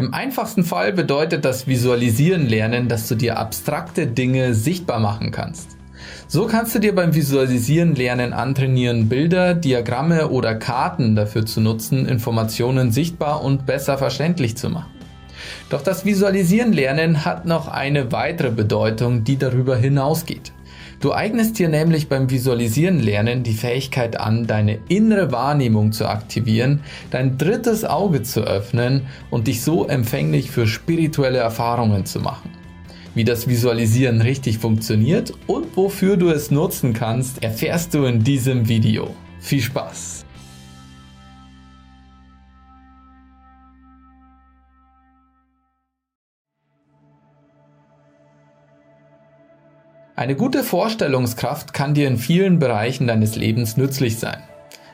Im einfachsten Fall bedeutet das Visualisieren lernen, dass du dir abstrakte Dinge sichtbar machen kannst. So kannst du dir beim Visualisieren lernen antrainieren, Bilder, Diagramme oder Karten dafür zu nutzen, Informationen sichtbar und besser verständlich zu machen. Doch das Visualisieren lernen hat noch eine weitere Bedeutung, die darüber hinausgeht. Du eignest dir nämlich beim Visualisieren lernen die Fähigkeit an, deine innere Wahrnehmung zu aktivieren, dein drittes Auge zu öffnen und dich so empfänglich für spirituelle Erfahrungen zu machen. Wie das Visualisieren richtig funktioniert und wofür du es nutzen kannst, erfährst du in diesem Video. Viel Spaß! Eine gute Vorstellungskraft kann dir in vielen Bereichen deines Lebens nützlich sein.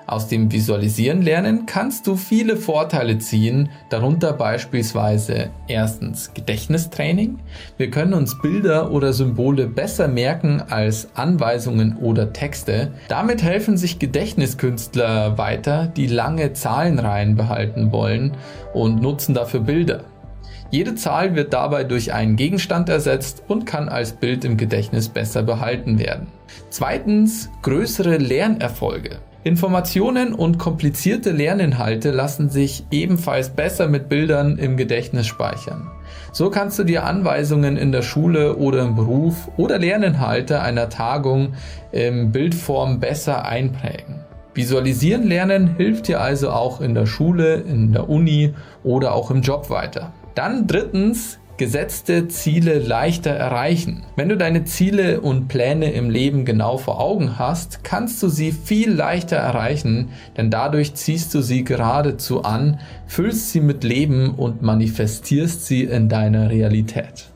Aus dem Visualisieren lernen kannst du viele Vorteile ziehen, darunter beispielsweise erstens Gedächtnistraining. Wir können uns Bilder oder Symbole besser merken als Anweisungen oder Texte. Damit helfen sich Gedächtniskünstler weiter, die lange Zahlenreihen behalten wollen und nutzen dafür Bilder. Jede Zahl wird dabei durch einen Gegenstand ersetzt und kann als Bild im Gedächtnis besser behalten werden. Zweitens größere Lernerfolge. Informationen und komplizierte Lerninhalte lassen sich ebenfalls besser mit Bildern im Gedächtnis speichern. So kannst du dir Anweisungen in der Schule oder im Beruf oder Lerninhalte einer Tagung in Bildform besser einprägen. Visualisieren lernen hilft dir also auch in der Schule, in der Uni oder auch im Job weiter. Dann drittens, gesetzte Ziele leichter erreichen. Wenn du deine Ziele und Pläne im Leben genau vor Augen hast, kannst du sie viel leichter erreichen, denn dadurch ziehst du sie geradezu an, füllst sie mit Leben und manifestierst sie in deiner Realität.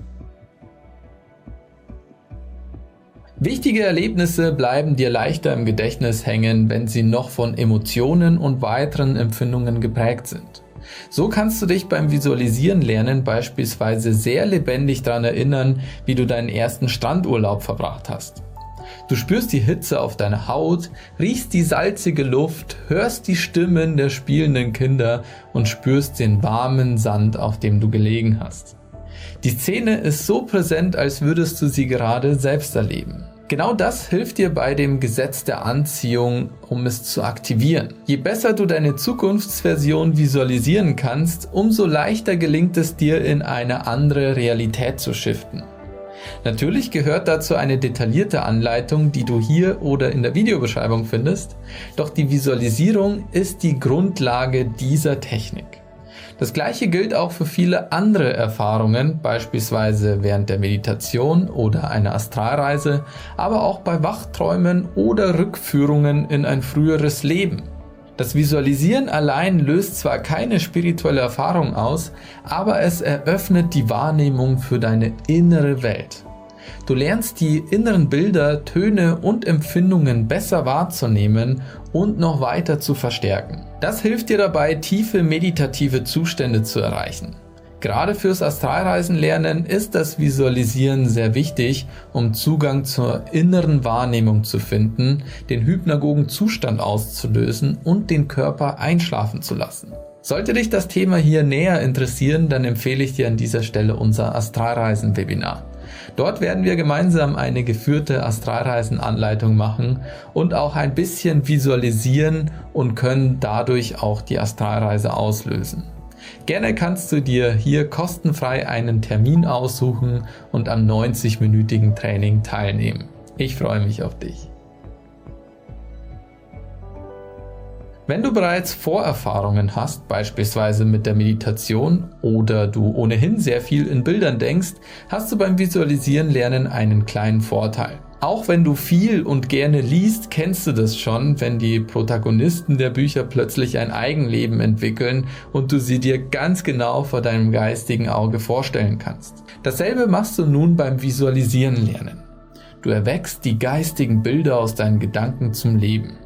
Wichtige Erlebnisse bleiben dir leichter im Gedächtnis hängen, wenn sie noch von Emotionen und weiteren Empfindungen geprägt sind. So kannst du dich beim Visualisieren lernen beispielsweise sehr lebendig daran erinnern, wie du deinen ersten Strandurlaub verbracht hast. Du spürst die Hitze auf deiner Haut, riechst die salzige Luft, hörst die Stimmen der spielenden Kinder und spürst den warmen Sand, auf dem du gelegen hast. Die Szene ist so präsent, als würdest du sie gerade selbst erleben. Genau das hilft dir bei dem Gesetz der Anziehung, um es zu aktivieren. Je besser du deine Zukunftsversion visualisieren kannst, umso leichter gelingt es dir in eine andere Realität zu shiften. Natürlich gehört dazu eine detaillierte Anleitung, die du hier oder in der Videobeschreibung findest, doch die Visualisierung ist die Grundlage dieser Technik. Das gleiche gilt auch für viele andere Erfahrungen, beispielsweise während der Meditation oder einer Astralreise, aber auch bei Wachträumen oder Rückführungen in ein früheres Leben. Das Visualisieren allein löst zwar keine spirituelle Erfahrung aus, aber es eröffnet die Wahrnehmung für deine innere Welt. Du lernst die inneren Bilder, Töne und Empfindungen besser wahrzunehmen und noch weiter zu verstärken. Das hilft dir dabei, tiefe meditative Zustände zu erreichen. Gerade fürs Astralreisen lernen ist das Visualisieren sehr wichtig, um Zugang zur inneren Wahrnehmung zu finden, den hypnagogen Zustand auszulösen und den Körper einschlafen zu lassen. Sollte dich das Thema hier näher interessieren, dann empfehle ich dir an dieser Stelle unser Astralreisen-Webinar. Dort werden wir gemeinsam eine geführte Astralreisenanleitung machen und auch ein bisschen visualisieren und können dadurch auch die Astralreise auslösen. Gerne kannst du dir hier kostenfrei einen Termin aussuchen und am 90-minütigen Training teilnehmen. Ich freue mich auf dich. Wenn du bereits Vorerfahrungen hast, beispielsweise mit der Meditation oder du ohnehin sehr viel in Bildern denkst, hast du beim Visualisieren lernen einen kleinen Vorteil. Auch wenn du viel und gerne liest, kennst du das schon, wenn die Protagonisten der Bücher plötzlich ein Eigenleben entwickeln und du sie dir ganz genau vor deinem geistigen Auge vorstellen kannst. Dasselbe machst du nun beim Visualisieren lernen. Du erweckst die geistigen Bilder aus deinen Gedanken zum Leben.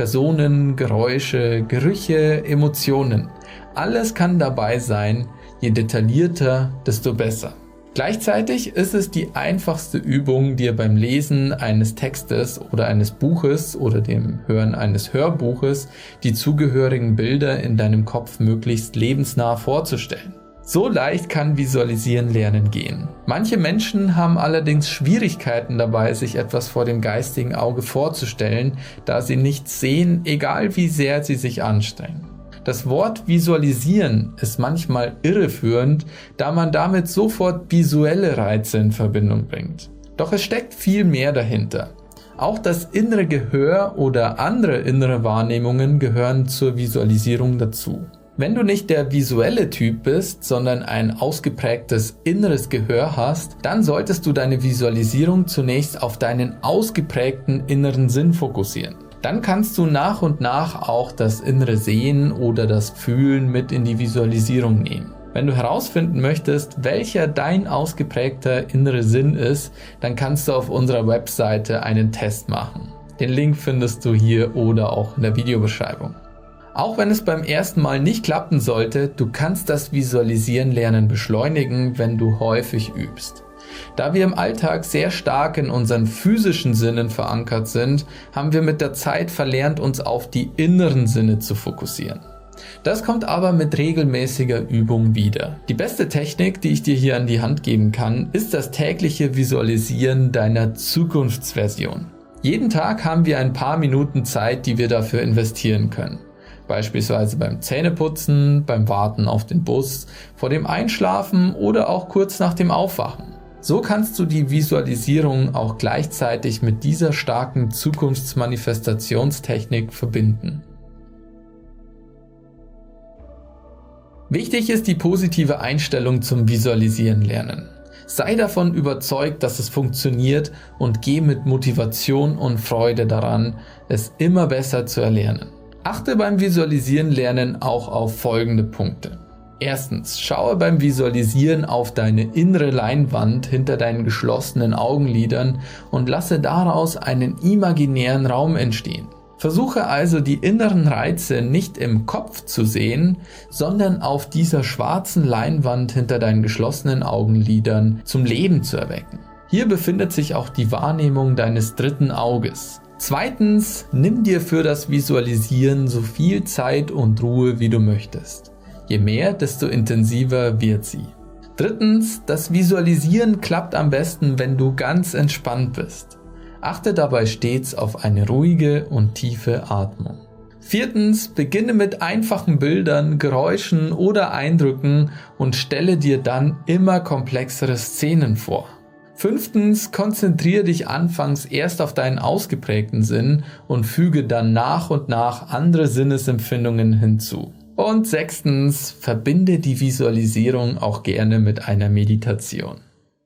Personen, Geräusche, Gerüche, Emotionen. Alles kann dabei sein, je detaillierter, desto besser. Gleichzeitig ist es die einfachste Übung, dir beim Lesen eines Textes oder eines Buches oder dem Hören eines Hörbuches die zugehörigen Bilder in deinem Kopf möglichst lebensnah vorzustellen. So leicht kann Visualisieren lernen gehen. Manche Menschen haben allerdings Schwierigkeiten dabei, sich etwas vor dem geistigen Auge vorzustellen, da sie nichts sehen, egal wie sehr sie sich anstrengen. Das Wort visualisieren ist manchmal irreführend, da man damit sofort visuelle Reize in Verbindung bringt. Doch es steckt viel mehr dahinter. Auch das innere Gehör oder andere innere Wahrnehmungen gehören zur Visualisierung dazu. Wenn du nicht der visuelle Typ bist, sondern ein ausgeprägtes inneres Gehör hast, dann solltest du deine Visualisierung zunächst auf deinen ausgeprägten inneren Sinn fokussieren. Dann kannst du nach und nach auch das innere Sehen oder das Fühlen mit in die Visualisierung nehmen. Wenn du herausfinden möchtest, welcher dein ausgeprägter innere Sinn ist, dann kannst du auf unserer Webseite einen Test machen. Den Link findest du hier oder auch in der Videobeschreibung. Auch wenn es beim ersten Mal nicht klappen sollte, du kannst das Visualisieren lernen beschleunigen, wenn du häufig übst. Da wir im Alltag sehr stark in unseren physischen Sinnen verankert sind, haben wir mit der Zeit verlernt, uns auf die inneren Sinne zu fokussieren. Das kommt aber mit regelmäßiger Übung wieder. Die beste Technik, die ich dir hier an die Hand geben kann, ist das tägliche Visualisieren deiner Zukunftsversion. Jeden Tag haben wir ein paar Minuten Zeit, die wir dafür investieren können beispielsweise beim Zähneputzen, beim Warten auf den Bus, vor dem Einschlafen oder auch kurz nach dem Aufwachen. So kannst du die Visualisierung auch gleichzeitig mit dieser starken Zukunftsmanifestationstechnik verbinden. Wichtig ist die positive Einstellung zum Visualisieren lernen. Sei davon überzeugt, dass es funktioniert und geh mit Motivation und Freude daran, es immer besser zu erlernen. Achte beim Visualisieren lernen auch auf folgende Punkte. Erstens, schaue beim Visualisieren auf deine innere Leinwand hinter deinen geschlossenen Augenlidern und lasse daraus einen imaginären Raum entstehen. Versuche also die inneren Reize nicht im Kopf zu sehen, sondern auf dieser schwarzen Leinwand hinter deinen geschlossenen Augenlidern zum Leben zu erwecken. Hier befindet sich auch die Wahrnehmung deines dritten Auges. Zweitens, nimm dir für das Visualisieren so viel Zeit und Ruhe, wie du möchtest. Je mehr, desto intensiver wird sie. Drittens, das Visualisieren klappt am besten, wenn du ganz entspannt bist. Achte dabei stets auf eine ruhige und tiefe Atmung. Viertens, beginne mit einfachen Bildern, Geräuschen oder Eindrücken und stelle dir dann immer komplexere Szenen vor. Fünftens, konzentriere dich anfangs erst auf deinen ausgeprägten Sinn und füge dann nach und nach andere Sinnesempfindungen hinzu. Und sechstens, verbinde die Visualisierung auch gerne mit einer Meditation.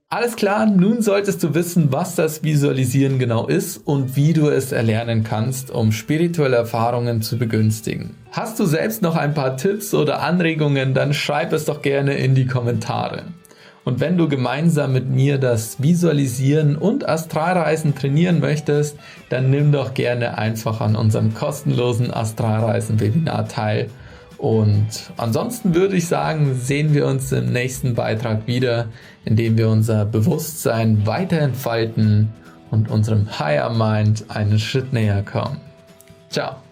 Alles klar, nun solltest du wissen, was das Visualisieren genau ist und wie du es erlernen kannst, um spirituelle Erfahrungen zu begünstigen. Hast du selbst noch ein paar Tipps oder Anregungen, dann schreib es doch gerne in die Kommentare. Und wenn du gemeinsam mit mir das Visualisieren und Astralreisen trainieren möchtest, dann nimm doch gerne einfach an unserem kostenlosen Astralreisen-Webinar teil. Und ansonsten würde ich sagen, sehen wir uns im nächsten Beitrag wieder, indem wir unser Bewusstsein weiter entfalten und unserem Higher Mind einen Schritt näher kommen. Ciao!